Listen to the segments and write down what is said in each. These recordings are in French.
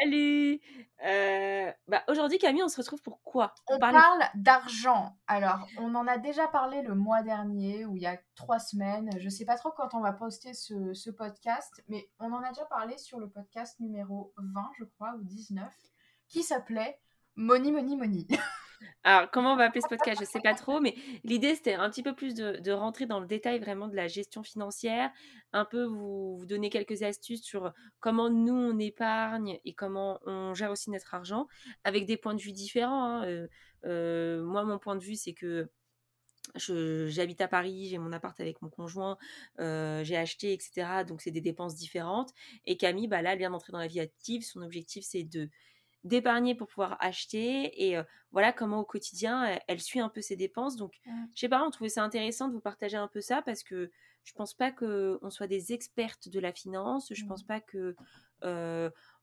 Salut euh, bah, Aujourd'hui, Camille, on se retrouve pour quoi? On, parle d'argent. Alors, on en a déjà parlé le mois dernier ou il y a trois semaines. Je sais pas trop quand on va poster ce, ce, podcast, mais on en a déjà parlé sur le podcast numéro 20, je crois, ou 19, qui s'appelait Money, Money, Money. Alors, comment on va appeler ce podcast? Je ne sais pas trop, mais l'idée, c'était un petit peu plus de, rentrer dans le détail vraiment de la gestion financière, un peu vous, vous, donner quelques astuces sur comment nous, on épargne et comment on gère aussi notre argent, avec des points de vue différents. Hein. Euh, euh, moi, mon point de vue, c'est que j'habite à Paris, j'ai mon appart avec mon conjoint, euh, j'ai acheté, etc. Donc, c'est des dépenses différentes. Et Camille, bah là, elle vient d'entrer dans la vie active. Son objectif, c'est de d'épargner pour pouvoir acheter et voilà comment au quotidien elle, suit un peu ses dépenses donc mmh. je sais pas on trouvait ça intéressant de vous partager un peu ça parce que je pense pas que on soit des expertes de la finance je pense mmh. pas que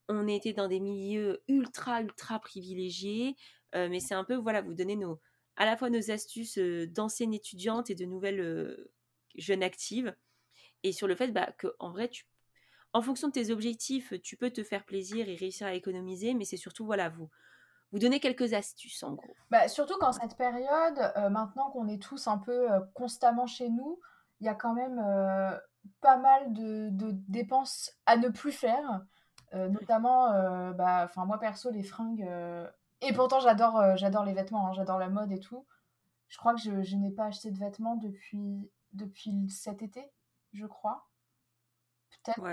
on ait été dans des milieux ultra ultra privilégiés mais c'est un peu voilà vous donner nos à la fois nos astuces d'anciennes étudiantes et de nouvelles jeunes actives et sur le fait bah, que en vrai tu en fonction de tes objectifs, tu peux te faire plaisir et réussir à économiser, mais c'est surtout, voilà, vous, vous donner quelques astuces en gros. Bah, surtout qu'en cette période, euh, maintenant qu'on est tous un peu euh, constamment chez nous, il y a quand même euh, pas mal de, dépenses à ne plus faire. notamment, bah, moi perso, les fringues. Et pourtant, j'adore j'adore les vêtements, hein, j'adore la mode et tout. Je crois que je, je n'ai pas acheté de vêtements depuis, depuis cet été, je crois.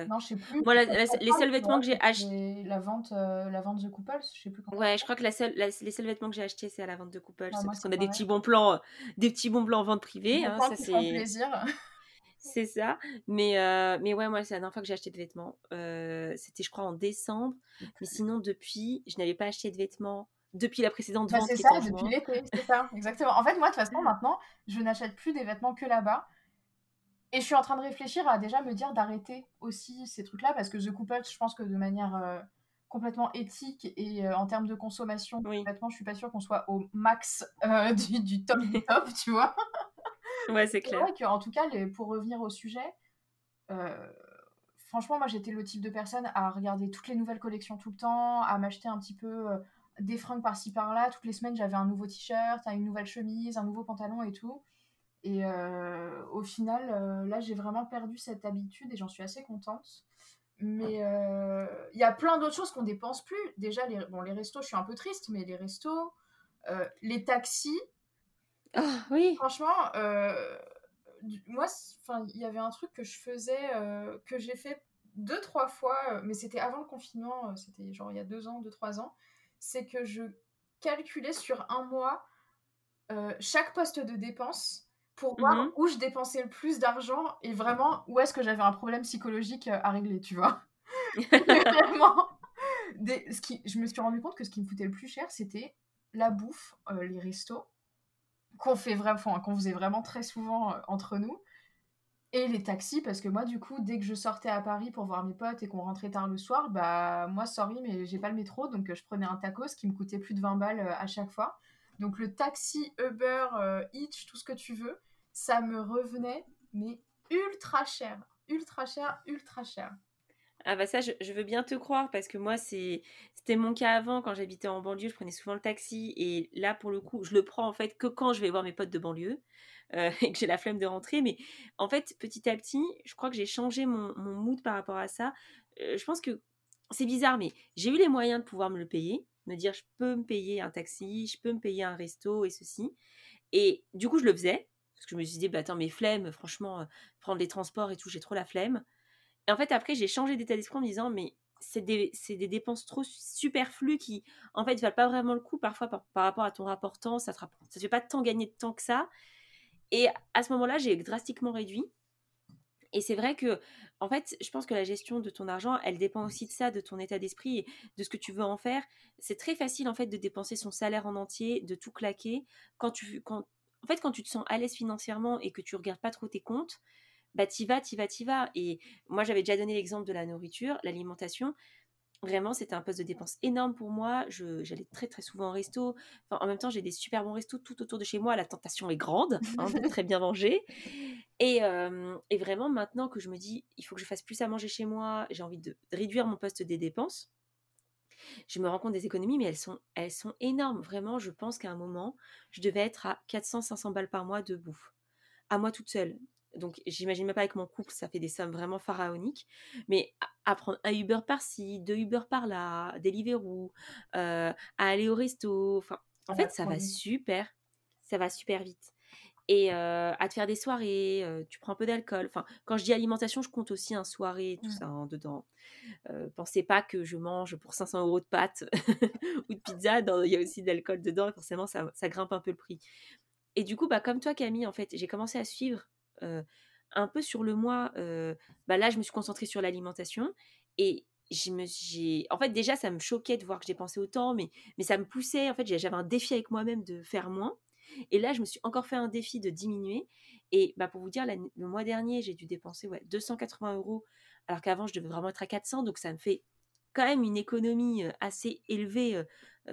Non, je sais plus. Moi, les seuls vêtements que j'ai achetés. La vente, euh, la vente The Couples, je sais plus quand. Ouais, je crois que la seule, les seuls vêtements que j'ai achetés, c'est à la vente de Couples. Ah, parce qu'on a des petits bons plans, des petits bons plans en vente privée. Hein, ça, c'est. plaisir. c'est ça. Mais, euh, mais ouais, moi, c'est la dernière fois que j'ai acheté des vêtements. Euh, c'était, je crois, en décembre. Mais sinon, depuis, je n'avais pas acheté de vêtements depuis la précédente bah, vente. C'est ça, depuis l'été, c'est ça, exactement. En fait, moi, de toute façon, maintenant, je n'achète plus des vêtements que là-bas. Et je suis en train de réfléchir à déjà me dire d'arrêter aussi ces trucs-là parce que The Couple, je pense que de manière euh, complètement éthique et euh, en termes de consommation, oui. je suis pas sûre qu'on soit au max euh, du, top du top, tu vois. ouais, c'est clair. en tout cas, pour revenir au sujet, franchement, moi j'étais le type de personne à regarder toutes les nouvelles collections tout le temps, à m'acheter un petit peu des fringues par-ci par-là. Toutes les semaines, j'avais un nouveau t-shirt, une nouvelle chemise, un nouveau pantalon et tout. Et euh, au final, euh, là, j'ai vraiment perdu cette habitude et j'en suis assez contente. Mais euh, il y a plein d'autres choses qu'on dépense plus. Déjà, les, bon, les restos, je suis un peu triste, mais les restos, les taxis. Ah, oui. Franchement, moi, il y avait un truc que je faisais, que j'ai fait deux, trois fois, mais c'était avant le confinement, c'était genre il y a deux ans, deux, trois ans. C'est que je calculais sur un mois chaque poste de dépense pour voir mmh où je dépensais le plus d'argent et vraiment où est-ce que j'avais un problème psychologique euh, à régler, tu vois. vraiment, ce qui, je me suis rendu compte que ce qui me coûtait le plus cher, c'était la bouffe, euh, les restos, qu'on fait vraiment, qu'on faisait vraiment très souvent euh, entre nous, et les taxis, parce que moi, du coup, dès que je sortais à Paris pour voir mes potes et qu'on rentrait tard le soir, bah moi, sorry, mais j'ai pas le métro, donc je prenais un tacos qui me coûtait plus de 20 balles à chaque fois. Donc le taxi, Uber, Hitch, tout ce que tu veux, ça me revenait, mais ultra cher. Ultra cher, ultra cher. Ah bah ça, je, veux bien te croire parce que moi, c'était mon cas avant. Quand j'habitais en banlieue, je prenais souvent le taxi. Et là, pour le coup, je le prends en fait que quand je vais voir mes potes de banlieue euh, et que j'ai la flemme de rentrer. Mais en fait, petit à petit, je crois que j'ai changé mon, mood par rapport à ça. Euh, je pense que c'est bizarre, mais j'ai eu les moyens de pouvoir me le payer. Me dire, je peux me payer un taxi, je peux me payer un resto et ceci. Et du coup, je le faisais. Parce que je me suis dit, bah attends, mes flemmes, franchement, euh, prendre les transports et tout, j'ai trop la flemme. Et en fait, après, j'ai changé d'état d'esprit en me disant, mais c'est des, des, dépenses trop superflues qui, en fait, ne valent pas vraiment le coup parfois par, rapport à ton rapport temps. Ça ne te fait pas tant gagner de temps que ça. Et à ce moment-là, j'ai drastiquement réduit. Et c'est vrai que, en fait, je pense que la gestion de ton argent, elle dépend aussi de ça, de ton état d'esprit de ce que tu veux en faire. C'est très facile, en fait, de dépenser son salaire en entier, de tout claquer. Quand tu, quand, en fait, quand tu te sens à l'aise financièrement et que tu regardes pas trop tes comptes, bah t'y vas, t'y vas, t'y vas. Et moi, j'avais déjà donné l'exemple de la nourriture, l'alimentation. Vraiment, c'était un poste de dépense énorme pour moi. J'allais très très souvent au resto. en même temps, j'ai des super bons restos tout autour de chez moi. La tentation est grande, hein, de très bien manger. Et, et, vraiment, maintenant que je me dis, il faut que je fasse plus à manger chez moi, j'ai envie de réduire mon poste des dépenses. Je me rends compte des économies, mais elles sont, elles sont énormes. Vraiment, je pense qu'à un moment, je devais être à 400-500 balles par mois de bouffe. À moi toute seule. Donc, j'imagine même pas avec mon couple, ça fait des sommes vraiment pharaoniques. Mais à, prendre un Uber par-ci, deux Uber par-là, Deliveroo, euh, à aller au resto. Enfin, en fait, ça va super. Ça va super vite. Et euh, à te faire des soirées, euh, tu prends un peu d'alcool. Enfin, quand je dis alimentation, je compte aussi un soirée, tout mmh. ça hein, dedans. pensez pas que je mange pour 500 euros de pâtes ou de pizza. Il y a aussi de l'alcool dedans, et forcément, ça, ça, grimpe un peu le prix. Et du coup, bah, comme toi, Camille, en fait, j'ai commencé à suivre un peu sur le mois, bah là, je me suis concentrée sur l'alimentation et me, j'ai, en fait, déjà, ça me choquait de voir que j'ai dépensais autant, mais, mais ça me poussait. En fait, j'avais un défi avec moi-même de faire moins. Et là, je me suis encore fait un défi de diminuer. Et bah, pour vous dire, le mois dernier, j'ai dû dépenser ouais, 280 euros, alors qu'avant, je devais vraiment être à 400. Donc, ça me fait quand même une économie assez élevée.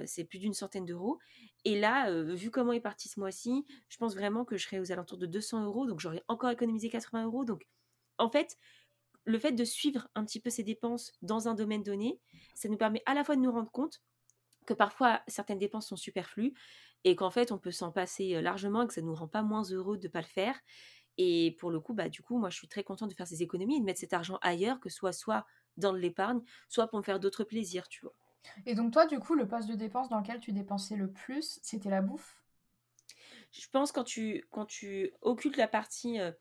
C'est plus d'une centaine d'euros. Et là, vu comment est parti ce mois-ci, je pense vraiment que je serai aux alentours de 200 euros. Donc, j'aurais encore économisé 80 euros. Donc, en fait, le fait de suivre un petit peu ces dépenses dans un domaine donné, ça nous permet à la fois de nous rendre compte que parfois certaines dépenses sont superflues et qu'en fait on peut s'en passer largement et que ça ne nous rend pas moins heureux de ne pas le faire. Et pour le coup, bah, du coup, moi je suis très contente de faire ces économies et de mettre cet argent ailleurs, que ce soit soit dans l'épargne, soit pour me faire d'autres plaisirs, tu vois. Et donc toi, du coup, le poste de dépense dans lequel tu dépensais le plus, c'était la bouffe? Je pense quand tu, quand tu occultes la partie euh,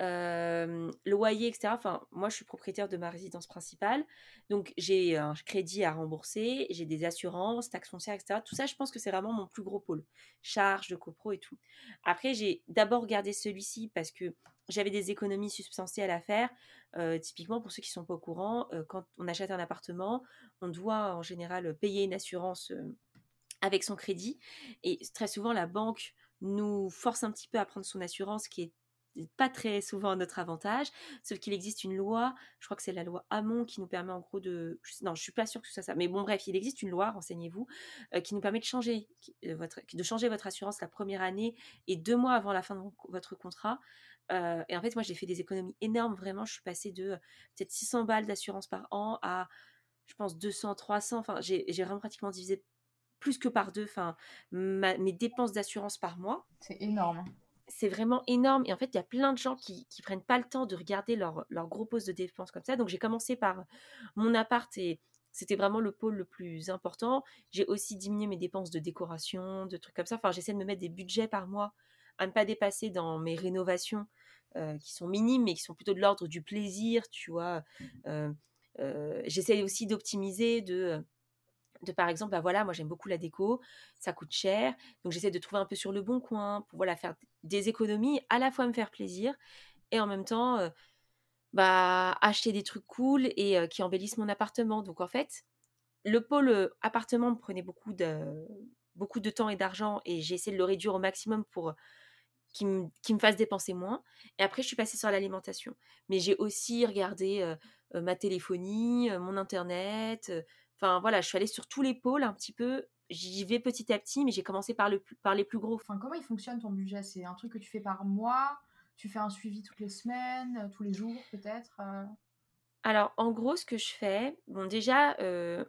euh, loyer, etc. Moi, je suis propriétaire de ma résidence principale, donc j'ai un crédit à rembourser, j'ai des assurances, taxes foncières, etc. Tout ça, je pense que c'est vraiment mon plus gros pôle. Charges de copro et tout. Après, j'ai d'abord gardé celui-ci parce que j'avais des économies substantielles à faire. Euh, typiquement, pour ceux qui ne sont pas au courant, euh, quand on achète un appartement, on doit en général payer une assurance euh, avec son crédit. Et très souvent, la banque nous force un petit peu à prendre son assurance qui est pas très souvent à notre avantage, sauf qu'il existe une loi, je crois que c'est la loi Hamon qui nous permet en gros de... Non, je suis pas sûre que ce soit ça, mais bon bref, il existe une loi, renseignez-vous, qui nous permet de changer, votre, de changer votre assurance la première année et deux mois avant la fin de votre contrat et en fait, moi, j'ai fait des économies énormes. Vraiment, je suis passée de peut-être 600 balles d'assurance par an à, je pense, 200, 300. Enfin, j'ai vraiment pratiquement divisé plus que par deux enfin, mes dépenses d'assurance par mois. C'est énorme. C'est vraiment énorme. Et en fait, il y a plein de gens qui ne prennent pas le temps de regarder leur, leur gros poste de dépenses comme ça. Donc, j'ai commencé par mon appart et c'était vraiment le pôle le plus important. J'ai aussi diminué mes dépenses de décoration, de trucs comme ça. Enfin, j'essaie de me mettre des budgets par mois à ne pas dépasser dans mes rénovations euh, qui sont minimes, mais qui sont plutôt de l'ordre du plaisir, tu vois. Mmh. Euh, euh, j'essaie aussi d'optimiser, de, de par exemple, bah voilà, moi j'aime beaucoup la déco, ça coûte cher, donc j'essaie de trouver un peu sur le bon coin pour voilà faire des économies, à la fois me faire plaisir et en même temps bah acheter des trucs cool et qui embellissent mon appartement. Donc en fait, le pôle appartement me prenait beaucoup de beaucoup de temps et d'argent et j'ai essayé de le réduire au maximum pour qui me, qui me fasse dépenser moins. Et après, je suis passée sur l'alimentation. Mais j'ai aussi regardé ma téléphonie, mon internet. Enfin, voilà, je suis allée sur tous les pôles un petit peu. J'y vais petit à petit, mais j'ai commencé par, le, par les plus gros. Enfin, comment il fonctionne ton budget? C'est un truc que tu fais par mois? Tu fais un suivi toutes les semaines, tous les jours peut-être alors, en gros, ce que je fais, bon, déjà,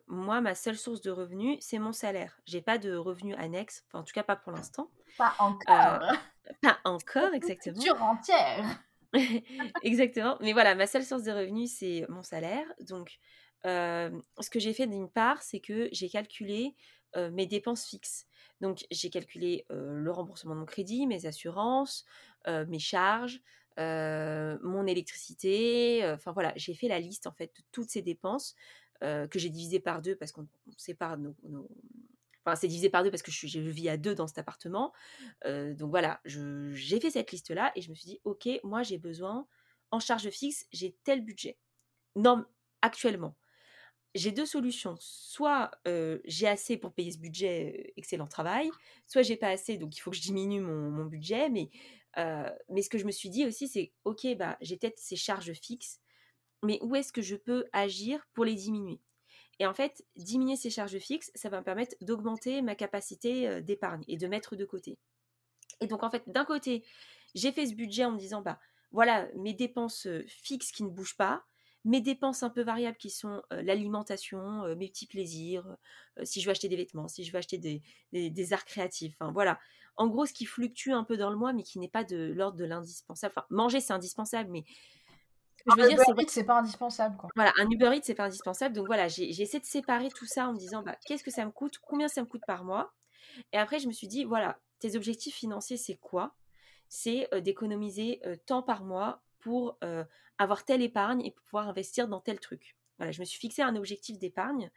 moi, ma seule source de revenus, c'est mon salaire. J'ai pas de revenus annexes, enfin, en tout cas, pas pour l'instant. Pas encore. Pas encore, exactement. Sur entière. exactement. Mais voilà, ma seule source de revenus, c'est mon salaire. Donc, ce que j'ai fait d'une part, c'est que j'ai calculé mes dépenses fixes. Donc, j'ai calculé le remboursement de mon crédit, mes assurances, mes charges, mon électricité. Enfin voilà, j'ai fait la liste en fait de toutes ces dépenses que j'ai divisées par deux parce qu'on sépare nos, Enfin, c'est divisé par deux parce que je, vis à deux dans cet appartement. donc voilà, j'ai fait cette liste-là et je me suis dit, ok, moi j'ai besoin en charge fixe, j'ai tel budget. Non, actuellement. J'ai deux solutions. Soit j'ai assez pour payer ce budget, excellent travail, soit j'ai pas assez, donc il faut que je diminue mon, budget. Mais, mais ce que je me suis dit aussi, c'est ok, bah, j'ai peut-être ces charges fixes, mais où est-ce que je peux agir pour les diminuer? Et en fait, diminuer ces charges fixes, ça va me permettre d'augmenter ma capacité d'épargne et de mettre de côté. Et donc, en fait, d'un côté, j'ai fait ce budget en me disant, bah, voilà, mes dépenses fixes qui ne bougent pas, mes dépenses un peu variables qui sont l'alimentation, mes petits plaisirs, si je veux acheter des vêtements, si je veux acheter des, arts créatifs, enfin voilà. En gros, ce qui fluctue un peu dans le mois, mais qui n'est pas de l'ordre de l'indispensable. Enfin, manger, c'est indispensable, mais je veux dire, c'est pas indispensable. Quoi. Voilà, un Uber Eats, c'est pas indispensable. Donc voilà, j'ai essayé de séparer tout ça en me disant, bah, qu'est-ce que ça me coûte, combien ça me coûte par mois? Et après, je me suis dit, voilà, tes objectifs financiers, c'est quoi? C'est d'économiser tant par mois pour avoir telle épargne et pouvoir investir dans tel truc. Voilà, je me suis fixé un objectif d'épargne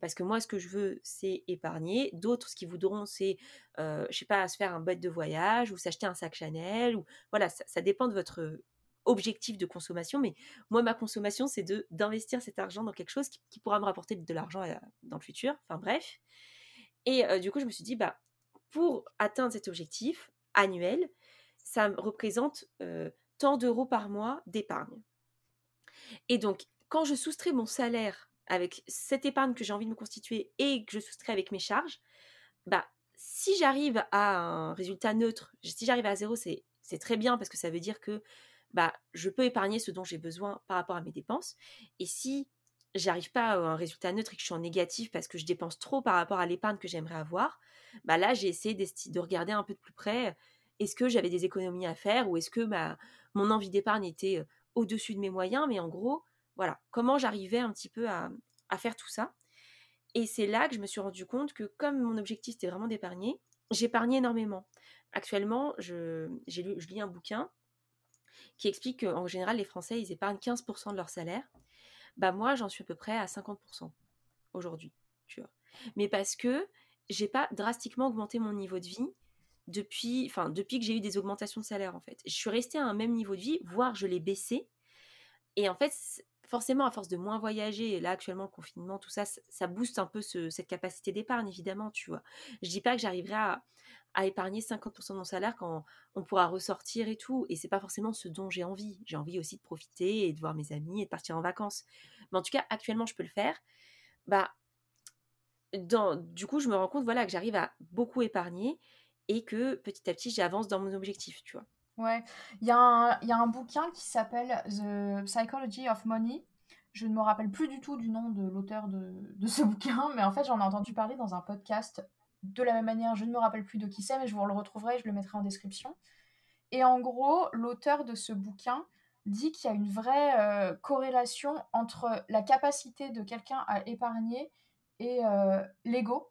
parce que moi, ce que je veux, c'est épargner. D'autres, ce qu'ils voudront, c'est, je sais pas, se faire un bête de voyage ou s'acheter un sac Chanel. Ou voilà, ça, dépend de votre objectif de consommation. Mais moi, ma consommation, c'est de d'investir cet argent dans quelque chose qui, pourra me rapporter de l'argent dans le futur. Enfin bref. Et du coup, je me suis dit, bah, pour atteindre cet objectif annuel, ça représente tant d'euros par mois d'épargne. Et donc, quand je soustrais mon salaire avec cette épargne que j'ai envie de me constituer et que je soustrais avec mes charges, bah, si j'arrive à un résultat neutre, si j'arrive à zéro, c'est, très bien parce que ça veut dire que bah, je peux épargner ce dont j'ai besoin par rapport à mes dépenses. Et si j'arrive pas à un résultat neutre et que je suis en négatif parce que je dépense trop par rapport à l'épargne que j'aimerais avoir, bah là, j'ai essayé de regarder un peu de plus près est-ce que j'avais des économies à faire ou est-ce que ma, mon envie d'épargne était au-dessus de mes moyens? Mais en gros, voilà, comment j'arrivais un petit peu à, faire tout ça. Et c'est là que je me suis rendu compte que comme mon objectif c'était vraiment d'épargner, j'épargnais énormément. Actuellement, je, lu, je lis un bouquin qui explique qu'en général, les Français, ils épargnent 15% de leur salaire. Bah moi, j'en suis à peu près à 50% aujourd'hui, tu vois. Mais parce que j'ai pas drastiquement augmenté mon niveau de vie depuis, enfin, depuis que j'ai eu des augmentations de salaire, en fait. Je suis restée à un même niveau de vie, voire je l'ai baissé. Et en fait, forcément, à force de moins voyager, et là, actuellement, le confinement, tout ça, ça booste un peu cette capacité d'épargne, évidemment, tu vois. Je dis pas que j'arriverai à, épargner 50% de mon salaire quand on pourra ressortir et tout. Et c'est pas forcément ce dont j'ai envie. J'ai envie aussi de profiter et de voir mes amis et de partir en vacances. Mais en tout cas, actuellement, je peux le faire. Bah, dans, du coup, je me rends compte voilà, que j'arrive à beaucoup épargner et que petit à petit j'avance dans mon objectif, tu vois. Ouais, il y, a un, y a un bouquin qui s'appelle The Psychology of Money. Je ne me rappelle plus du tout du nom de l'auteur de, de, ce bouquin, mais en fait j'en ai entendu parler dans un podcast. De la même manière, je ne me rappelle plus de qui c'est, mais je vous le retrouverai, je le mettrai en description. Et en gros, l'auteur de ce bouquin dit qu'il y a une vraie euh, corrélation entre la capacité de quelqu'un à épargner et euh, l'ego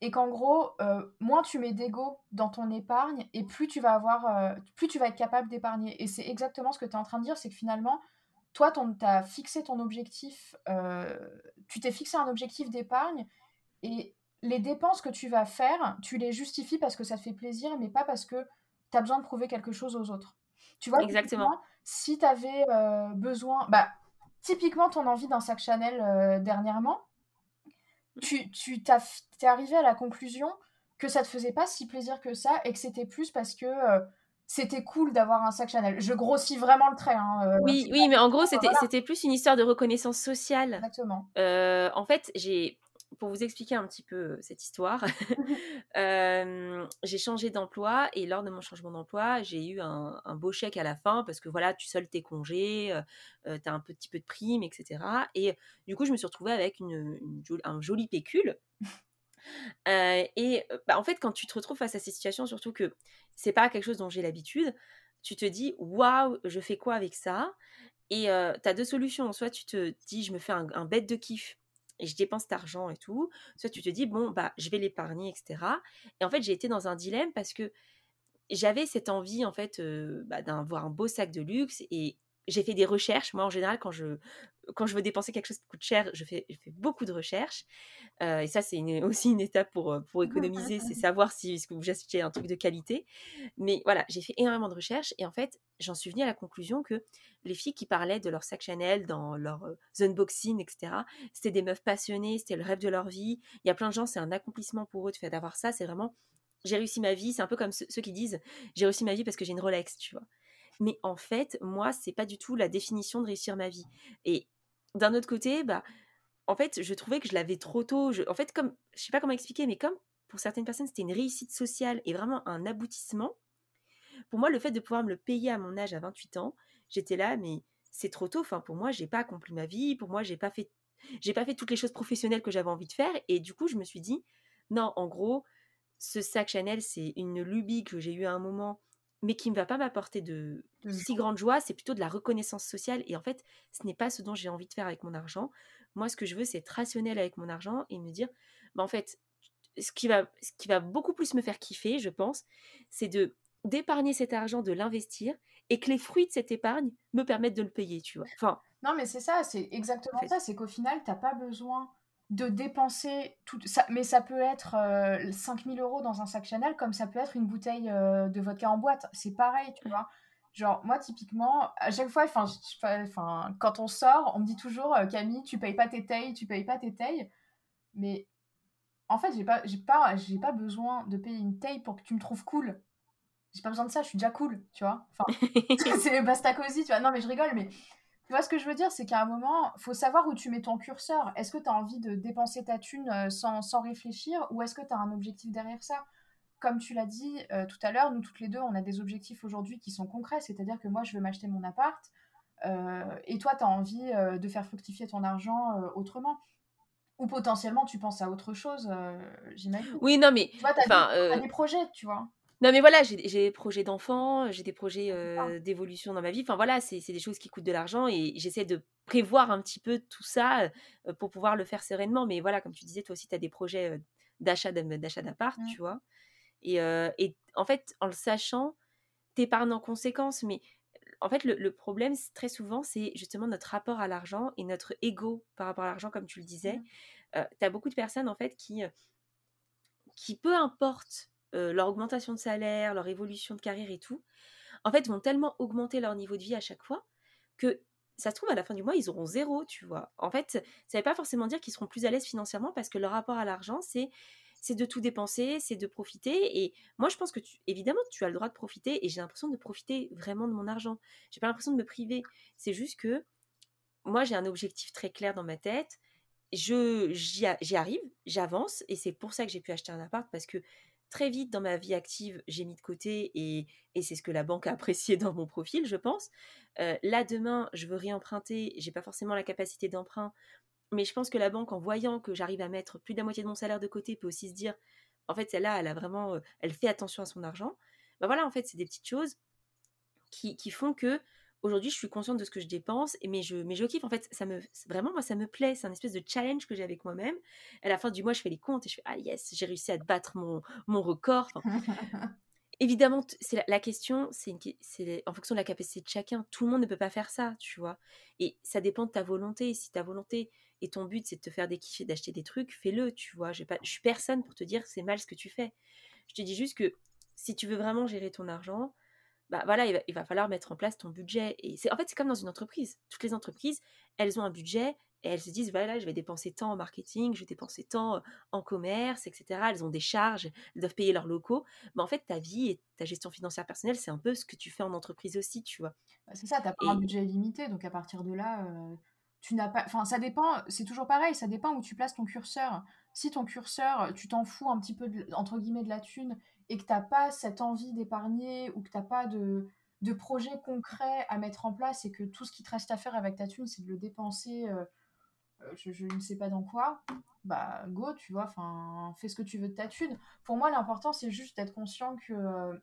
et qu'en gros, euh, moins tu mets d'ego dans ton épargne et plus tu vas avoir, plus tu vas être capable d'épargner. Et c'est exactement ce que tu es en train de dire, c'est que finalement, toi, tu fixé ton objectif, tu t'es fixé un objectif d'épargne et les dépenses que tu vas faire, tu les justifies parce que ça te fait plaisir, mais pas parce que tu as besoin de prouver quelque chose aux autres. Tu vois, exactement. Si tu avais besoin, bah, typiquement ton envie d'un sac Chanel dernièrement, tu, tu t'es arrivé à la conclusion que ça te faisait pas si plaisir que ça et que c'était plus parce que euh, c'était cool d'avoir un sac Chanel. Je grossis vraiment le trait. Hein, euh, oui, oui, mais en gros, c'était, plus une histoire de reconnaissance sociale. Exactement. Euh, en fait, j'ai pour vous expliquer un petit peu cette histoire, euh, j'ai changé d'emploi et lors de mon changement d'emploi, j'ai eu un, beau chèque à la fin parce que voilà, tu soldes tes congés, euh, tu as un petit peu de prime, etc. Et du coup, je me suis retrouvée avec une, un joli pécule. et bah, en fait, quand tu te retrouves face à cette situation, surtout que c'est pas quelque chose dont j'ai l'habitude, tu te dis waouh, je fais quoi avec ça? Et tu as deux solutions. Soit tu te dis, je me fais un, un bête de kiff et je dépense cet argent et tout. Soit tu te dis, bon, bah, je vais l'épargner, etc. Et en fait, j'ai été dans un dilemme parce que j'avais cette envie, en fait, euh, bah, d'avoir un beau sac de luxe et j'ai fait des recherches. Moi, en général, quand je, quand je veux dépenser quelque chose qui coûte cher, je fais, je fais beaucoup de recherches. Euh, et ça, c'est aussi une étape pour, pour économiser, c'est savoir si ce que vous achetez un truc de qualité. Mais voilà, j'ai fait énormément de recherches et en fait, j'en suis venue à la conclusion que les filles qui parlaient de leur sac Chanel dans leur unboxing, etc., c'était des meufs passionnées, c'était le rêve de leur vie. Il y a plein de gens, c'est un accomplissement pour eux de faire d'avoir ça. C'est vraiment, j'ai réussi ma vie. C'est un peu comme ceux, qui disent, j'ai réussi ma vie parce que j'ai une Rolex, tu vois. Mais en fait, moi, c'est pas du tout la définition de réussir ma vie. Et d'un autre côté, bah, en fait, je trouvais que je l'avais trop tôt. en fait, comme, je sais pas comment expliquer, mais comme pour certaines personnes, c'était une réussite sociale et vraiment un aboutissement. Pour moi, le fait de pouvoir me le payer à mon âge à 28 ans, j'étais là, mais c'est trop tôt. Enfin, pour moi, j'ai pas accompli ma vie. Pour moi, j'ai pas fait, j'ai pas fait toutes les choses professionnelles que j'avais envie de faire. Et du coup, je me suis dit, non, en gros, ce sac Chanel, c'est une lubie que j'ai eue à un moment mais qui ne va pas m'apporter de, si grande joie, c'est plutôt de la reconnaissance sociale. Et en fait, ce n'est pas ce dont j'ai envie de faire avec mon argent. Moi, ce que je veux, c'est être rationnel avec mon argent et me dire, bah, en fait, ce qui, va, ce qui va beaucoup plus me faire kiffer, je pense, c'est de d'épargner cet argent, de l'investir et que les fruits de cette épargne me permettent de le payer, tu vois. Enfin, non, mais c'est ça, c'est exactement ça. C'est qu'au final, tu n'as pas besoin de dépenser tout ça mais ça peut être 5000 euh, euros dans un sac Chanel comme ça peut être une bouteille euh, de vodka en boîte. C'est pareil tu vois. Genre moi typiquement à chaque fois enfin quand on sort on me dit toujours euh, Camille tu payes pas tes tailles tu payes pas tes tailles. Mais en fait j'ai pas j'ai pas j'ai pas besoin de payer une taille pour que tu me trouves cool. J'ai pas besoin de ça je suis déjà cool tu vois. Enfin c'est basta cosy tu vois. Non mais je rigole mais tu vois ce que je veux dire, c'est qu'à un moment, faut savoir où tu mets ton curseur. Est-ce que tu as envie de dépenser ta thune euh, sans, sans réfléchir? Ou est-ce que tu as un objectif derrière ça? Comme tu l'as dit euh, tout à l'heure, nous toutes les deux, on a des objectifs aujourd'hui qui sont concrets, c'est-à-dire que moi, je veux m'acheter mon appart euh, et toi, tu as envie de faire fructifier ton argent autrement. Ou potentiellement, tu penses à autre chose, j'imagine. Oui, non, mais. Tu vois, tu as, des projets, tu vois. Non, mais voilà, j'ai des projets d'enfants, j'ai des projets d'évolution dans ma vie. Enfin, voilà, c'est des choses qui coûtent de l'argent et j'essaie de prévoir un petit peu tout ça pour pouvoir le faire sereinement. Mais voilà, comme tu disais, toi aussi, tu as des projets d'achat d'appart, mmh. tu vois. Et, et, en fait, en le sachant, t'épargnes en conséquence. Mais en fait, le, le problème, très souvent, c'est justement notre rapport à l'argent et notre ego par rapport à l'argent, comme tu le disais. Mmh. tu as beaucoup de personnes, en fait, qui, qui peu importe euh, leur augmentation de salaire, leur évolution de carrière et tout, en fait, vont tellement augmenter leur niveau de vie à chaque fois que ça se trouve, à la fin du mois, ils auront zéro, tu vois. En fait, ça ne veut pas forcément dire qu'ils seront plus à l'aise financièrement parce que leur rapport à l'argent, c'est c'est de tout dépenser, c'est de profiter. Et moi, je pense que, évidemment, tu as le droit de profiter et j'ai l'impression de profiter vraiment de mon argent. J'ai pas l'impression de me priver. C'est juste que moi, j'ai un objectif très clair dans ma tête. J'y arrive, j'avance et c'est pour ça que j'ai pu acheter un appart parce que très vite dans ma vie active, j'ai mis de côté et, c'est ce que la banque a apprécié dans mon profil, je pense. Euh, là, demain, je veux réemprunter, j'ai pas forcément la capacité d'emprunt, mais je pense que la banque, en voyant que j'arrive à mettre plus de la moitié de mon salaire de côté, peut aussi se dire, en fait, celle-là, elle a vraiment, euh, elle fait attention à son argent. Ben voilà, en fait, c'est des petites choses qui, qui font que aujourd'hui, je suis consciente de ce que je dépense, mais je, mais je kiffe. En fait, ça me, vraiment, moi, ça me plaît. C'est un espèce de challenge que j'ai avec moi-même. À la fin du mois, je fais les comptes et je fais Ah yes, j'ai réussi à battre mon, mon record. évidemment, c'est la, question, c'est en fonction de la capacité de chacun. Tout le monde ne peut pas faire ça, tu vois. Et ça dépend de ta volonté. Si ta volonté et ton but, c'est de te faire des kiffs et d'acheter des trucs, fais-le, tu vois. Je, pas, je suis personne pour te dire c'est mal ce que tu fais. Je te dis juste que si tu veux vraiment gérer ton argent, bah voilà, il va, falloir mettre en place ton budget. Et c'est en fait, c'est comme dans une entreprise. Toutes les entreprises, elles ont un budget et elles se disent, voilà, je vais dépenser tant en marketing, je vais dépenser tant en commerce, etc. Elles ont des charges, elles doivent payer leurs locaux. Mais en fait, ta vie et ta gestion financière personnelle, c'est un peu ce que tu fais en entreprise aussi, tu vois. Bah, c'est ça, tu n'as pas un budget limité, donc à partir de là, tu n'as pas... Enfin, ça dépend, c'est toujours pareil, ça dépend où tu places ton curseur. Si ton curseur, tu t'en fous un petit peu, entre guillemets, de la thune et que tu n'as pas cette envie d'épargner ou que tu n'as pas de, de projet concret à mettre en place et que tout ce qui te reste à faire avec ta thune, c'est de le dépenser, euh, euh, je, ne sais pas dans quoi, bah go, tu vois, fais ce que tu veux de ta thune. Pour moi, l'important, c'est juste d'être conscient que euh,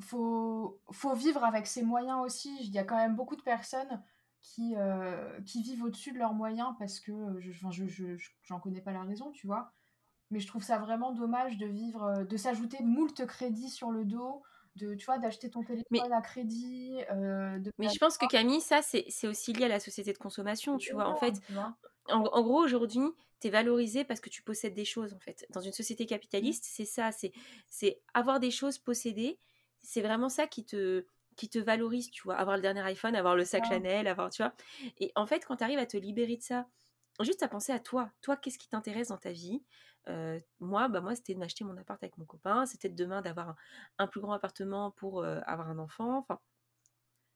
faut, vivre avec ses moyens aussi. Il y a quand même beaucoup de personnes qui, vivent au-dessus de leurs moyens parce que je, j'en je, je, connais pas la raison, tu vois mais je trouve ça vraiment dommage de vivre, euh, de s'ajouter moult crédits sur le dos, de tu vois, d'acheter ton téléphone à crédit. de mais je pense que Camille, ça, c'est aussi lié à la société de consommation, tu vois. En fait, En, en, gros, aujourd'hui, tu es valorisé parce que tu possèdes des choses, en fait. Dans une société capitaliste, mmh. c'est ça, c'est avoir des choses possédées. C'est vraiment ça qui te, qui te valorise, tu vois. Avoir le dernier iPhone, avoir le sac Chanel, avoir, tu vois. Et en fait, quand tu arrives à te libérer de ça, juste à penser à toi. Toi, qu'est-ce qui t'intéresse dans ta vie? Euh, Moi, bah moi, c'était de m'acheter mon appart avec mon copain. C'était demain d'avoir un, plus grand appartement pour euh, avoir un enfant. Enfin,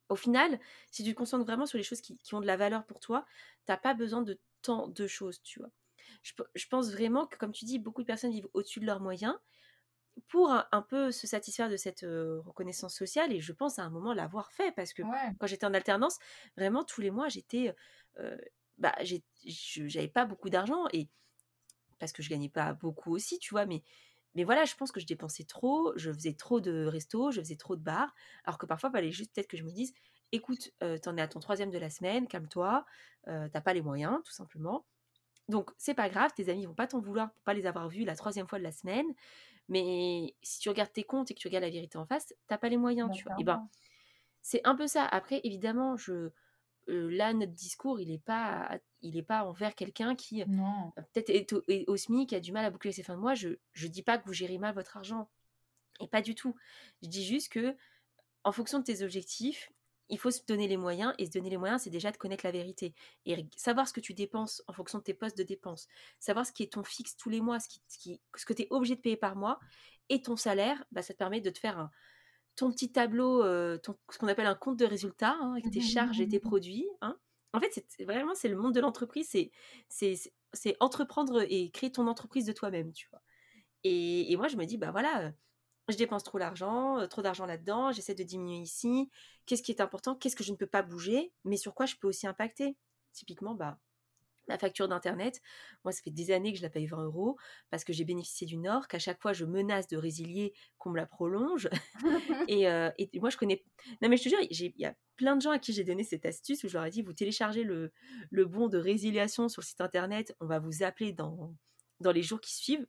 au final, si tu te concentres vraiment sur les choses qui, ont de la valeur pour toi, t'as pas besoin de tant de choses, tu vois. Je, pense vraiment que, comme tu dis, beaucoup de personnes vivent au-dessus de leurs moyens pour un, peu se satisfaire de cette euh, reconnaissance sociale. Et je pense à un moment l'avoir fait parce que quand j'étais en alternance, vraiment tous les mois, j'étais bah, j'avais pas beaucoup d'argent et parce que je gagnais pas beaucoup aussi, tu vois, mais, mais voilà, je pense que je dépensais trop, je faisais trop de restos, je faisais trop de bars, alors que parfois, il fallait juste peut-être que je me dise, écoute, euh, t'en es à ton troisième de la semaine, calme-toi, euh, t'as pas les moyens, tout simplement. Donc, c'est pas grave, tes amis vont pas t'en vouloir pour pas les avoir vus la troisième fois de la semaine, mais si tu regardes tes comptes et que tu regardes la vérité en face, t'as pas les moyens, tu vois. Et ben, c'est un peu ça. Après, évidemment, je là, notre discours, il n'est pas, il est pas envers quelqu'un qui peut-être est au, SMIC, qui a du mal à boucler ses fins de mois. Je ne dis pas que vous gérez mal votre argent. Et pas du tout. Je dis juste que, en fonction de tes objectifs, il faut se donner les moyens. Et se donner les moyens, c'est déjà de connaître la vérité. Et savoir ce que tu dépenses en fonction de tes postes de dépenses. Savoir ce qui est ton fixe tous les mois, ce, qui, ce, que tu es obligé de payer par mois. Et ton salaire, bah, ça te permet de te faire un, ton petit tableau, euh, ce qu'on appelle un compte de résultats, hein, avec tes charges et tes produits. Hein. En fait, c'est vraiment c'est le monde de l'entreprise, c'est entreprendre et créer ton entreprise de toi-même, tu vois. Et, moi, je me dis, bah voilà, je dépense trop d'argent, trop d'argent là-dedans, j'essaie de diminuer ici. Qu'est-ce qui est important? Qu'est-ce que je ne peux pas bouger Mais sur quoi je peux aussi impacter? Typiquement, bah Ma facture d'internet, moi ça fait des années que je la paye 20 euros parce que j'ai bénéficié du Nord, qu'à chaque fois je menace de résilier qu'on me la prolonge. Euh, et, moi je connais. Non mais je te jure, il y a plein de gens à qui j'ai donné cette astuce où je leur ai dit vous téléchargez le, le bon de résiliation sur le site internet, on va vous appeler dans, dans les jours qui suivent.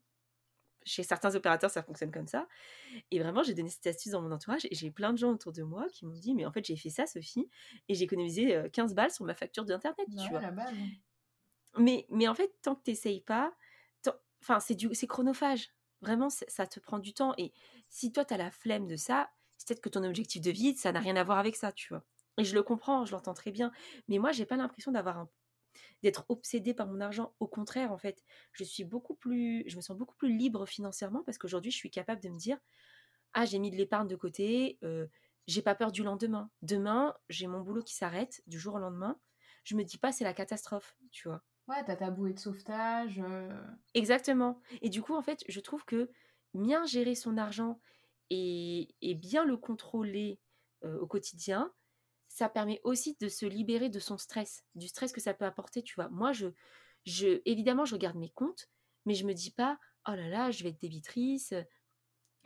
Chez certains opérateurs, ça fonctionne comme ça. Et vraiment, j'ai donné cette astuce dans mon entourage et j'ai plein de gens autour de moi qui m'ont dit Mais en fait, j'ai fait ça, Sophie, et j'ai économisé 15 balles sur ma facture d'internet. tu vois. Mais, en fait, tant que tu n'essayes pas, c'est chronophage. Vraiment, ça te prend du temps. Et si toi, tu as la flemme de ça, c'est peut-être que ton objectif de vie, ça n'a rien à voir avec ça, tu vois. Et je le comprends, je l'entends très bien. Mais moi, j'ai pas l'impression d'avoir un d'être obsédée par mon argent. Au contraire, en fait, je suis beaucoup plus, je me sens beaucoup plus libre financièrement parce qu'aujourd'hui, je suis capable de me dire, ah, j'ai mis de l'épargne de côté, euh, j'ai pas peur du lendemain. Demain, j'ai mon boulot qui s'arrête du jour au lendemain. Je me dis pas c'est la catastrophe, tu vois. Ouais, t'as ta bouée de sauvetage. Euh. Exactement. Et du coup, en fait, je trouve que bien gérer son argent et, bien le contrôler euh, au quotidien, ça permet aussi de se libérer de son stress, du stress que ça peut apporter, tu vois. Moi, je, je, évidemment, je regarde mes comptes, mais je me dis pas, oh là là, je vais être débitrice,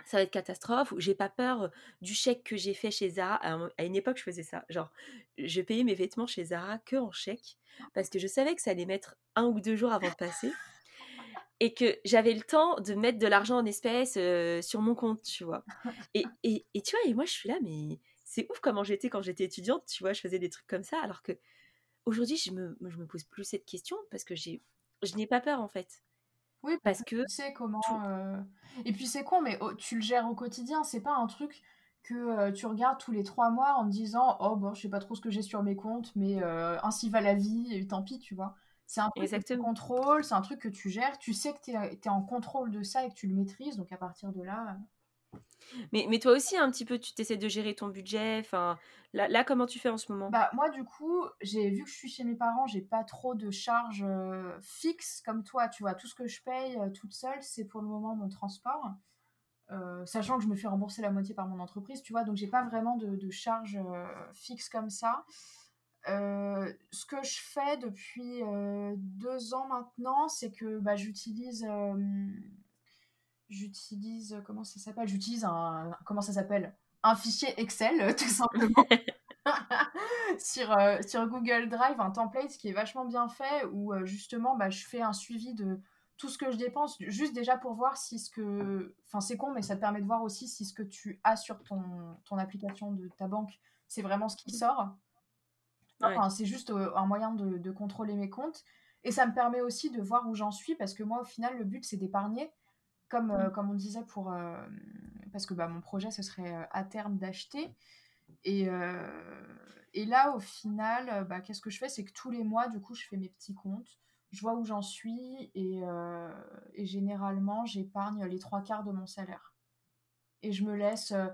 ça va être catastrophe, ou j'ai pas peur du chèque que j'ai fait chez Zara. À une époque, je faisais ça. Genre, je payais mes vêtements chez Zara que en chèque, parce que je savais que ça allait mettre un ou deux jours avant de passer. Et que j'avais le temps de mettre de l'argent en espèces sur mon compte, tu vois? Et, et, et, tu vois, et moi, je suis là, mais c'est ouf comment j'étais quand j'étais étudiante, tu vois, je faisais des trucs comme ça, alors que aujourd'hui, je me, je me pose plus cette question parce que j'ai, je n'ai pas peur, en fait. Oui, parce que tu sais comment. Euh, et puis c'est con, mais tu le gères au quotidien. C'est pas un truc que euh, tu regardes tous les trois mois en te disant Oh bon, je sais pas trop ce que j'ai sur mes comptes, mais euh, ainsi va la vie, et tant pis, tu vois. C'est un truc que tu contrôles, c'est un truc que tu gères. Tu sais que tu es, en contrôle de ça et que tu le maîtrises, donc à partir de là. Mais, mais toi aussi, un petit peu, tu t'essaies de gérer ton budget. Enfin, là, là, comment tu fais en ce moment? Bah moi, du coup, j'ai vu que je suis chez mes parents, j'ai pas trop de charges euh, fixes comme toi. Tu vois, tout ce que je paye toute seule, c'est pour le moment mon transport. Sachant que je me fais rembourser la moitié par mon entreprise, tu vois, donc j'ai pas vraiment de, de charges fixes comme ça. ce que je fais depuis deux ans maintenant, c'est que bah, j'utilise j'utilise euh, comment ça s'appelle? J'utilise un comment ça s'appelle? Un fichier Excel tout simplement. sur, euh, sur Google Drive, un template qui est vachement bien fait où euh, justement bah, je fais un suivi de tout ce que je dépense, juste déjà pour voir si ce que. Enfin, c'est con, mais ça te permet de voir aussi si ce que tu as sur ton, ton application de ta banque, c'est vraiment ce qui sort. Enfin, c'est juste euh, un moyen de, de, contrôler mes comptes. Et ça me permet aussi de voir où j'en suis, parce que moi, au final, le but, c'est d'épargner. Comme, euh, mmh. comme on disait, pour, euh, parce que bah, mon projet, ce serait à terme d'acheter. Et, et là, au final, bah, qu'est-ce que je fais? C'est que tous les mois, du coup, je fais mes petits comptes je vois où j'en suis et, euh, et généralement j'épargne les trois quarts de mon salaire. Et je me laisse, euh,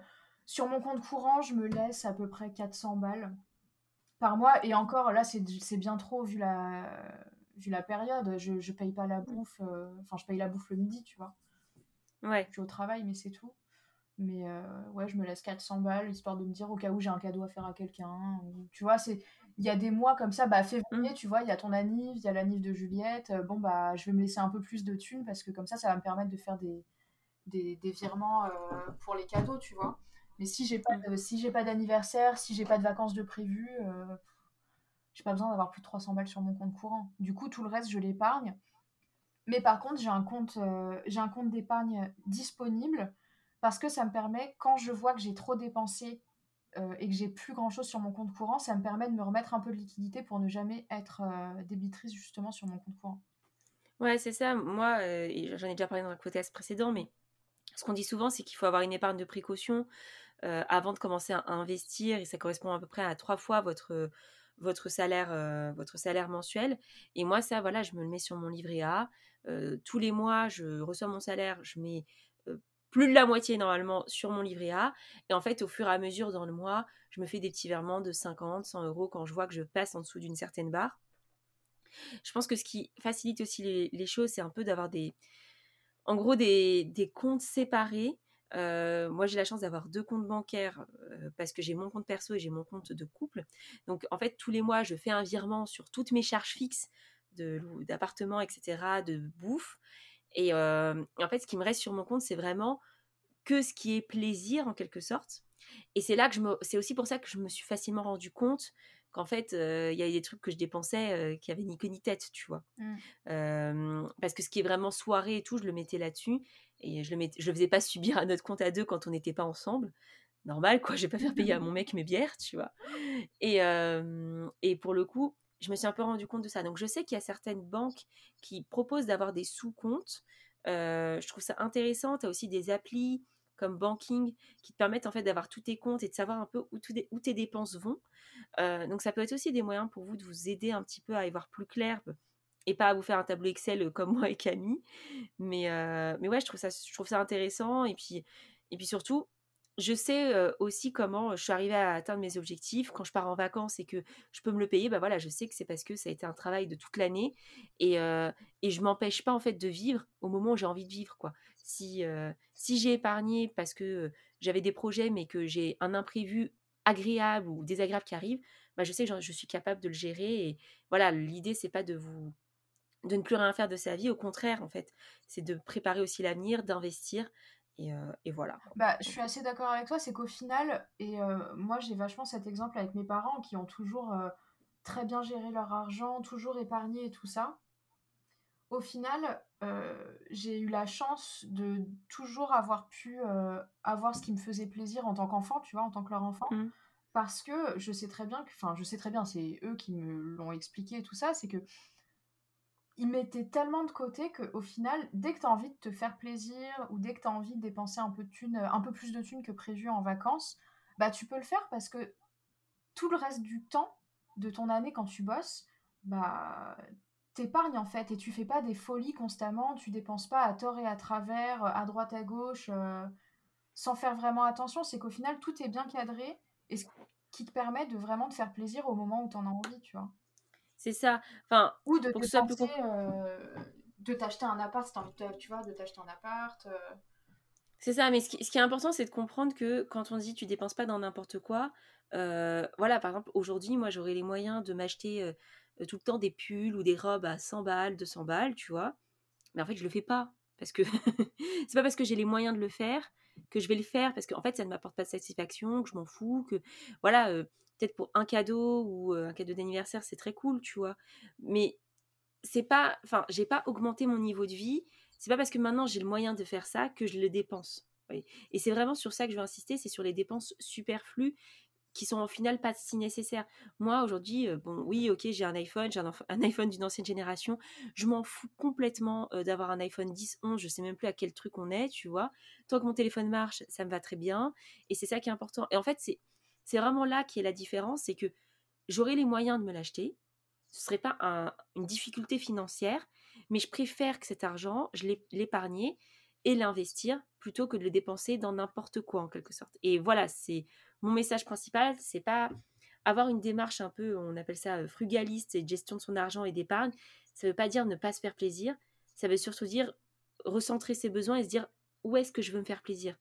sur mon compte courant, je me laisse à peu près 400 balles par mois. Et encore, là, c'est bien trop vu la, vu la période. Je, je paye pas la bouffe, euh, enfin, je paye la bouffe le midi, tu vois. Ouais. Je suis au travail, mais c'est tout. Mais ouais, je me laisse 400 balles histoire de me dire au cas où j'ai un cadeau à faire à quelqu'un. Tu vois, c'est il y a des mois comme ça, bah février, mmh. tu vois, il y a ton anniv, il y a l'anniv de Juliette. Euh, bon, bah je vais me laisser un peu plus de thunes parce que comme ça, ça va me permettre de faire des, des, des virements euh, pour les cadeaux, tu vois. Mais si j'ai pas, mmh. si j'ai pas d'anniversaire, si j'ai pas de vacances de prévu, euh, j'ai pas besoin d'avoir plus de 300 balles sur mon compte courant. Du coup, tout le reste, je l'épargne. Mais par contre, j'ai un compte, un compte d'épargne disponible parce que ça me permet, quand je vois que j'ai trop dépensé euh, et que j'ai plus grand chose sur mon compte courant, ça me permet de me remettre un peu de liquidité pour ne jamais être euh, débitrice justement sur mon compte courant. Ouais, c'est ça. Moi, euh, j'en ai déjà parlé dans le podcast précédent, mais ce qu'on dit souvent, c'est qu'il faut avoir une épargne de précaution avant de commencer à, investir, et ça correspond à peu près à trois fois votre votre salaire votre salaire mensuel. Et moi, ça, voilà, je me le mets sur mon livret A. tous les mois, je reçois mon salaire, je mets plus de la moitié normalement sur mon livret A. Et en fait, au fur et à mesure dans le mois, je me fais des petits virements de 50, 100 euros quand je vois que je passe en dessous d'une certaine barre. Je pense que ce qui facilite aussi les, choses, c'est un peu d'avoir des, en gros, des, comptes séparés. Euh, moi, j'ai la chance d'avoir deux comptes bancaires euh, parce que j'ai mon compte perso et j'ai mon compte de couple. Donc, en fait, tous les mois, je fais un virement sur toutes mes charges fixes d'appartement, etc., de bouffe. Et en fait, ce qui me reste sur mon compte, c'est vraiment que ce qui est plaisir en quelque sorte. Et c'est là que je me, c'est aussi pour ça que je me suis facilement rendu compte qu'en fait, il y a des trucs que je dépensais qui avaient ni queue ni tête, tu vois. Mmh. parce que ce qui est vraiment soirée et tout, je le mettais là-dessus et je le le faisais pas subir à notre compte à deux quand on n'était pas ensemble. Normal, quoi. Je vais pas faire payer à mon mec mes bières, tu vois. Et, et pour le coup, je me suis un peu rendu compte de ça. Donc je sais qu'il y a certaines banques qui proposent d'avoir des sous-comptes. Euh, je trouve ça intéressant. Tu as aussi des applis comme Banking qui te permettent en fait d'avoir tous tes comptes et de savoir un peu où, où tes dépenses vont. Euh, donc ça peut être aussi des moyens pour vous de vous aider un petit peu à y voir plus clair et pas à vous faire un tableau Excel comme moi et Camille. Mais, euh, mais ouais, je trouve, ça, je trouve ça intéressant. Et puis, et puis surtout, je sais aussi comment je suis arrivée à atteindre mes objectifs. Quand je pars en vacances et que je peux me le payer, bah voilà, je sais que c'est parce que ça a été un travail de toute l'année et, euh, et je m'empêche pas en fait de vivre au moment où j'ai envie de vivre quoi. Si si j'ai épargné parce que j'avais des projets mais que j'ai un imprévu agréable ou désagréable qui arrive, bah je sais que je suis capable de le gérer et voilà, l'idée c'est pas de vous de ne plus rien faire de sa vie, au contraire en fait, c'est de préparer aussi l'avenir, d'investir euh, et, voilà. Bah, je suis assez d'accord avec toi, c'est qu'au final, et euh, moi j'ai vachement cet exemple avec mes parents qui ont toujours euh, très bien géré leur argent, toujours épargné et tout ça. Au final, j'ai eu la chance de toujours avoir pu avoir ce qui me faisait plaisir en tant qu'enfant, tu vois, en tant que leur enfant. Mmh. Parce que je sais très bien que, enfin, je sais très bien, c'est eux qui me l'ont expliqué et tout ça, c'est que il mettait tellement de côté qu'au final, dès que tu as envie de te faire plaisir ou dès que tu as envie de dépenser un peu, de un peu plus de thunes que prévu en vacances, bah tu peux le faire parce que tout le reste du temps de ton année quand tu bosses, bah t'épargnes en fait et tu fais pas des folies constamment, tu dépenses pas à tort et à travers, à droite à gauche, euh, sans faire vraiment attention. C'est qu'au final, tout est bien cadré et ce qui te permet de vraiment te faire plaisir au moment où tu en as envie, tu vois. C'est ça. Enfin, ou de euh, de t'acheter un appart si t'as envie de, tu vois, de t'acheter un appart. Euh. C'est ça, mais ce qui, est important, c'est de comprendre que quand on dit tu dépenses pas dans n'importe quoi, euh, voilà, par exemple, aujourd'hui, moi, j'aurais les moyens de m'acheter tout le temps des pulls ou des robes à 100 balles, 200 balles, tu vois. Mais en fait, je le fais pas. Parce que c'est pas parce que j'ai les moyens de le faire que je vais le faire, parce qu'en fait, ça ne m'apporte pas de satisfaction, que je m'en fous, que voilà peut-être pour un cadeau ou un cadeau d'anniversaire, c'est très cool, tu vois. Mais c'est pas, enfin, j'ai pas augmenté mon niveau de vie. C'est pas parce que maintenant j'ai le moyen de faire ça que je le dépense. Et c'est vraiment sur ça que je veux insister, c'est sur les dépenses superflues qui sont au final pas si nécessaires. Moi aujourd'hui, bon oui, ok, j'ai un iPhone, j'ai un, iPhone d'une ancienne génération, je m'en fous complètement d'avoir un iPhone 10, 11, je sais même plus à quel truc on est, tu vois. Tant que mon téléphone marche, ça me va très bien, et c'est ça qui est important. Et en fait, c'est c'est vraiment là qui est la différence, c'est que j'aurai les moyens de me l'acheter, ce serait pas une difficulté financière, mais je préfère que cet argent, je l'épargne et l'investir plutôt que de le dépenser dans n'importe quoi en quelque sorte. Et voilà, c'est mon message principal, c'est pas avoir une démarche un peu, on appelle ça euh, frugaliste et gestion de son argent et d'épargne. Ça veut pas dire ne pas se faire plaisir, ça veut surtout dire recentrer ses besoins et se dire où est-ce que je veux me faire plaisir?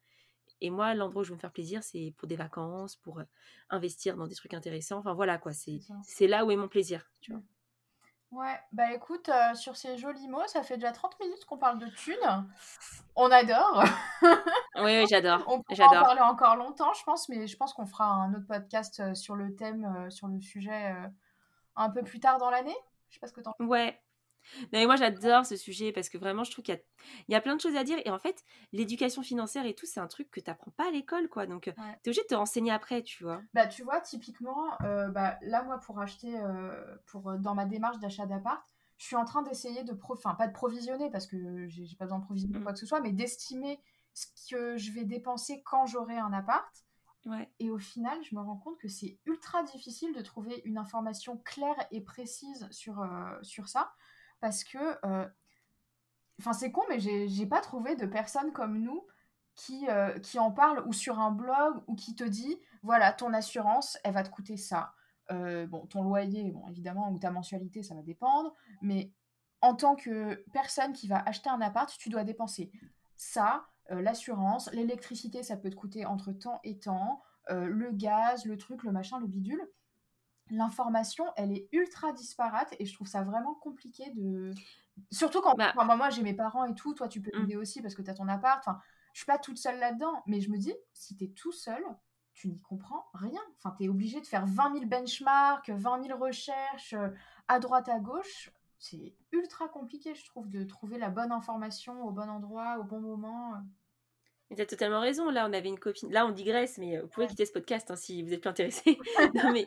Et moi, l'endroit où je veux me faire plaisir, c'est pour des vacances, pour euh, investir dans des trucs intéressants. Enfin voilà quoi, c'est là où est mon plaisir, tu vois. Ouais, bah écoute, euh, sur ces jolis mots, ça fait déjà 30 minutes qu'on parle de thunes. On adore. oui, oui, j'adore. On pourra en parler encore longtemps, je pense, mais je pense qu'on fera un autre podcast sur le thème, sur le sujet un peu plus tard dans l'année. Je sais pas ce que t'en Ouais, mais moi, j'adore ce sujet parce que vraiment, je trouve qu'il y, a... plein de choses à dire. Et en fait, l'éducation financière et tout, c'est un truc que tu n'apprends pas à l'école, quoi. Donc, tu es obligé de te renseigner après, tu vois. Bah, tu vois, typiquement, euh, bah, là, moi, pour acheter, euh, pour, euh, dans ma démarche d'achat d'appart, je suis en train d'essayer de, enfin, pas de provisionner parce que j'ai pas besoin de provisionner mmh. quoi que ce soit, mais d'estimer ce que je vais dépenser quand j'aurai un appart. Ouais. Et au final, je me rends compte que c'est ultra difficile de trouver une information claire et précise sur, sur ça parce que. Euh, enfin, c'est con, mais j'ai pas trouvé de personnes comme nous qui, euh, qui en parlent ou sur un blog ou qui te dit voilà, ton assurance, elle va te coûter ça. Euh, bon, ton loyer, bon, évidemment, ou ta mensualité, ça va dépendre, mais en tant que personne qui va acheter un appart, tu dois dépenser ça, l'assurance, l'électricité, ça peut te coûter entre temps et temps, le gaz, le truc, le machin, le bidule l'information, elle est ultra disparate et je trouve ça vraiment compliqué de. Surtout quand bah moi j'ai mes parents et tout, toi tu peux mmh. m'aider aussi parce que tu as ton appart. Enfin, je suis pas toute seule là-dedans, mais je me dis, si tu es tout seul, tu n'y comprends rien. Enfin, tu es obligé de faire 20 000 benchmarks, 20 000 recherches euh, à droite, à gauche. C'est ultra compliqué, je trouve, de trouver la bonne information au bon endroit, au bon moment. Tu as totalement raison. Là, on avait une copine. Là, on digresse, mais euh, vous pouvez quitter ce podcast hein, si vous êtes plus intéressé. non, mais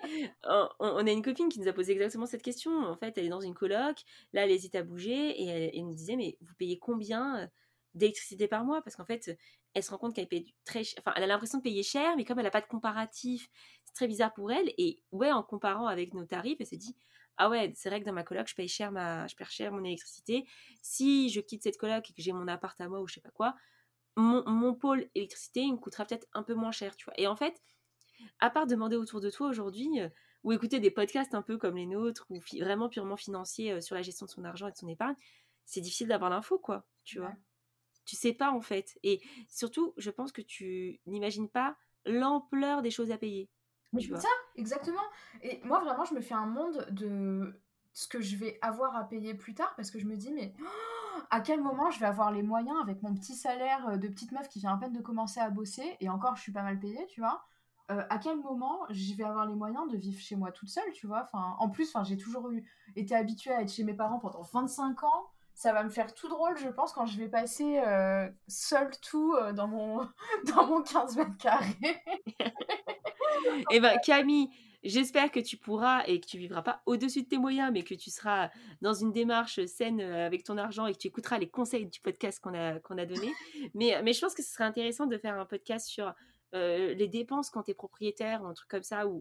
on, a une copine qui nous a posé exactement cette question. En fait, elle est dans une coloc. Là, elle hésite à bouger et elle, nous disait Mais vous payez combien euh, d'électricité par mois? Parce qu'en fait, elle se rend compte qu'elle paye très cher. Enfin, elle a l'impression de payer cher, mais comme elle n'a pas de comparatif, c'est très bizarre pour elle. Et ouais, en comparant avec nos tarifs, elle s'est dit ah ouais, c'est vrai que dans ma coloc, je paye cher ma, je paye cher mon électricité. Si je quitte cette coloc et que j'ai mon appart à moi ou je sais pas quoi, mon, pôle électricité, il me coûtera peut-être un peu moins cher, tu vois. Et en fait, à part demander autour de toi aujourd'hui, euh, ou écouter des podcasts un peu comme les nôtres, ou vraiment purement financiers euh, sur la gestion de son argent et de son épargne, c'est difficile d'avoir l'info, quoi, tu vois. Tu sais pas, en fait. Et surtout, je pense que tu n'imagines pas l'ampleur des choses à payer. Mais c'est ça, exactement. Et moi, vraiment, je me fais un monde de ce que je vais avoir à payer plus tard parce que je me dis, mais à quel moment je vais avoir les moyens avec mon petit salaire euh, de petite meuf qui vient à peine de commencer à bosser et encore je suis pas mal payée, tu vois. Euh, à quel moment je vais avoir les moyens de vivre chez moi toute seule, tu vois? Enfin, en plus, enfin, j'ai toujours eu, été habituée à être chez mes parents pendant 25 ans. Ça va me faire tout drôle, je pense, quand je vais passer euh, seule tout dans, mon, dans mon 15 mètres carrés. eh ben Camille, J'espère que tu pourras et que tu vivras pas au-dessus de tes moyens, mais que tu seras dans une démarche saine euh, avec ton argent et que tu écouteras les conseils du podcast qu'on a, qu'on a donné. mais, mais je pense que ce serait intéressant de faire un podcast sur euh, les dépenses quand tu es propriétaire ou un truc comme ça. Ou,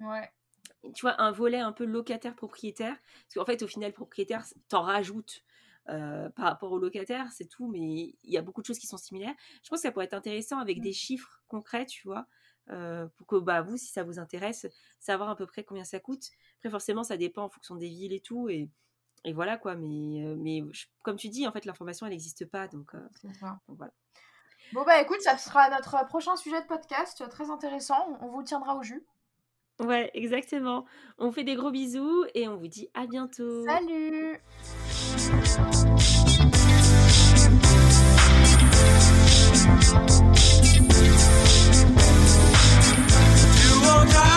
Tu vois, un volet un peu locataire-propriétaire. Parce qu'en fait, au final, propriétaire, t'en rajoutes. Euh, par rapport au locataire, c'est tout, mais il y a beaucoup de choses qui sont similaires. Je pense que ça pourrait être intéressant avec mmh. des chiffres concrets, tu vois, euh, pour que bah, vous, si ça vous intéresse, savoir à peu près combien ça coûte. Après, forcément, ça dépend en fonction des villes et tout. Et, et voilà quoi. Mais, euh, mais comme tu dis, en fait, l'information, elle n'existe pas. Donc, euh, voilà. Bon, bah écoute, ça sera notre prochain sujet de podcast, très intéressant. On vous tiendra au jus. Ouais, exactement. On fait des gros bisous et on vous dit à bientôt. Salut God.